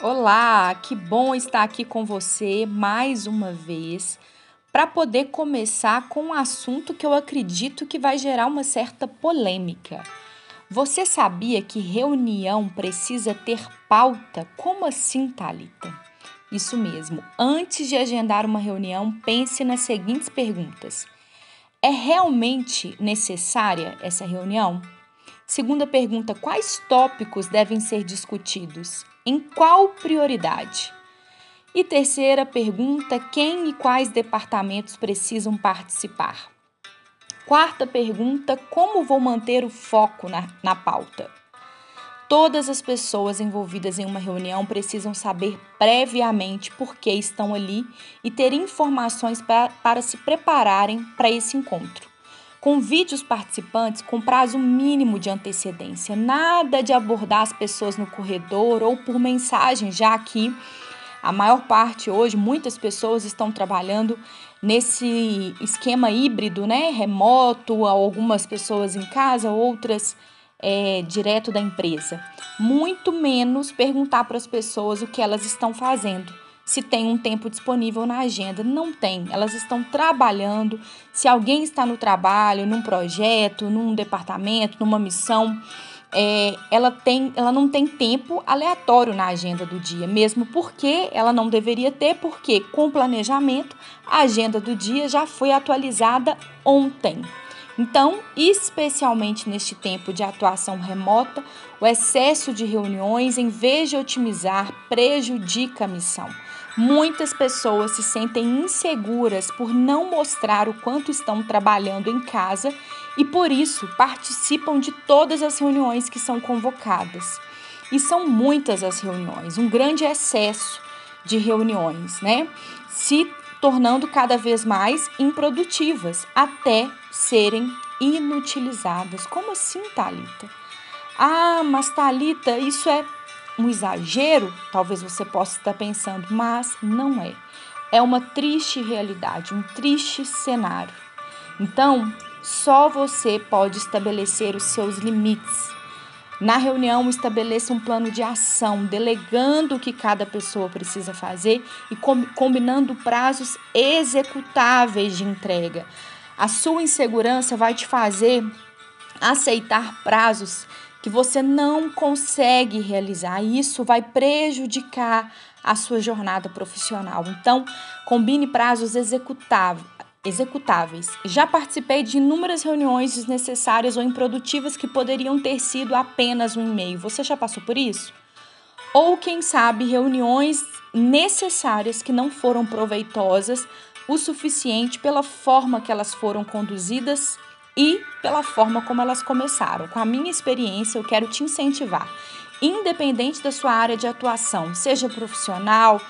Olá, que bom estar aqui com você mais uma vez para poder começar com um assunto que eu acredito que vai gerar uma certa polêmica. Você sabia que reunião precisa ter pauta? Como assim, Talita? Isso mesmo. Antes de agendar uma reunião, pense nas seguintes perguntas: É realmente necessária essa reunião? Segunda pergunta: quais tópicos devem ser discutidos? Em qual prioridade? E terceira pergunta: quem e quais departamentos precisam participar? Quarta pergunta: como vou manter o foco na, na pauta? Todas as pessoas envolvidas em uma reunião precisam saber previamente por que estão ali e ter informações pra, para se prepararem para esse encontro. Convide os participantes com prazo mínimo de antecedência. Nada de abordar as pessoas no corredor ou por mensagem, já que a maior parte hoje, muitas pessoas estão trabalhando nesse esquema híbrido, né? Remoto, algumas pessoas em casa, outras é, direto da empresa. Muito menos perguntar para as pessoas o que elas estão fazendo se tem um tempo disponível na agenda. Não tem. Elas estão trabalhando. Se alguém está no trabalho, num projeto, num departamento, numa missão, é, ela, tem, ela não tem tempo aleatório na agenda do dia, mesmo porque ela não deveria ter, porque com planejamento a agenda do dia já foi atualizada ontem. Então, especialmente neste tempo de atuação remota, o excesso de reuniões, em vez de otimizar, prejudica a missão. Muitas pessoas se sentem inseguras por não mostrar o quanto estão trabalhando em casa e por isso participam de todas as reuniões que são convocadas. E são muitas as reuniões, um grande excesso de reuniões, né? Se tornando cada vez mais improdutivas até serem inutilizadas. Como assim, Talita? Ah, mas Talita, isso é um exagero, talvez você possa estar pensando, mas não é. É uma triste realidade, um triste cenário. Então, só você pode estabelecer os seus limites. Na reunião, estabeleça um plano de ação, delegando o que cada pessoa precisa fazer e combinando prazos executáveis de entrega. A sua insegurança vai te fazer aceitar prazos que você não consegue realizar. Isso vai prejudicar a sua jornada profissional. Então, combine prazos executáveis. Já participei de inúmeras reuniões desnecessárias ou improdutivas que poderiam ter sido apenas um e-mail. Você já passou por isso? Ou, quem sabe, reuniões necessárias que não foram proveitosas o suficiente pela forma que elas foram conduzidas e pela forma como elas começaram. Com a minha experiência, eu quero te incentivar, independente da sua área de atuação, seja profissional,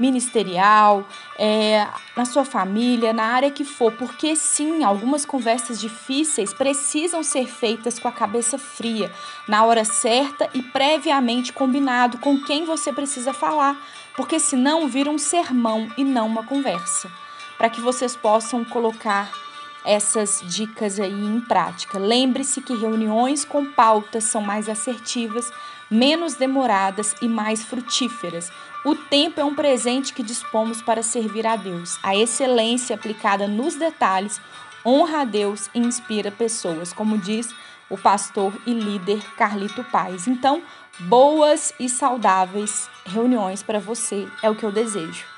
ministerial, é, na sua família, na área que for, porque sim, algumas conversas difíceis precisam ser feitas com a cabeça fria, na hora certa e previamente combinado com quem você precisa falar, porque senão vira um sermão e não uma conversa. Para que vocês possam colocar essas dicas aí em prática. Lembre-se que reuniões com pautas são mais assertivas, menos demoradas e mais frutíferas. O tempo é um presente que dispomos para servir a Deus. A excelência aplicada nos detalhes honra a Deus e inspira pessoas, como diz o pastor e líder Carlito Paz. Então, boas e saudáveis reuniões para você é o que eu desejo.